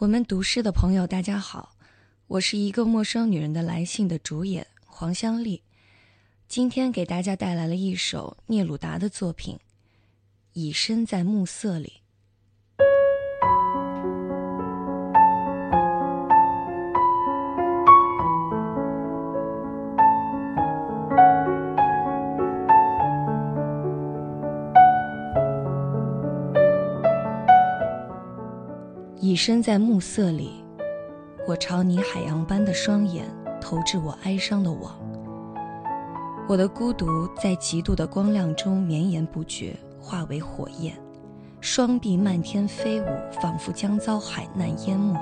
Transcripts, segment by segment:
我们读诗的朋友，大家好，我是一个陌生女人的来信的主演黄香丽，今天给大家带来了一首聂鲁达的作品《已身在暮色里》。已身在暮色里，我朝你海洋般的双眼投掷我哀伤的网。我的孤独在极度的光亮中绵延不绝，化为火焰，双臂漫天飞舞，仿佛将遭海难淹没。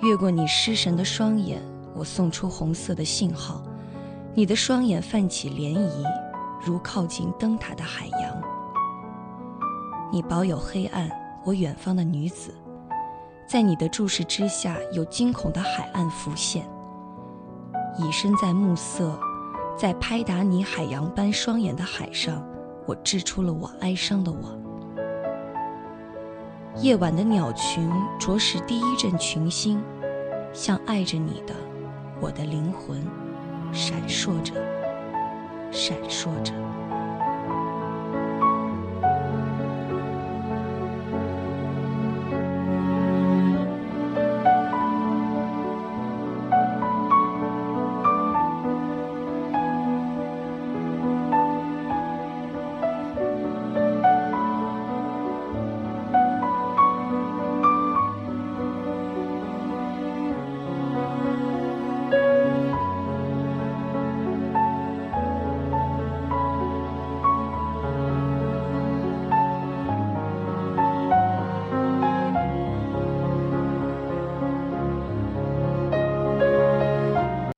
越过你失神的双眼，我送出红色的信号，你的双眼泛起涟漪，如靠近灯塔的海洋。你保有黑暗。我远方的女子，在你的注视之下，有惊恐的海岸浮现。已身在暮色，在拍打你海洋般双眼的海上，我织出了我哀伤的网。夜晚的鸟群啄食第一阵群星，像爱着你的我的灵魂，闪烁着，闪烁着。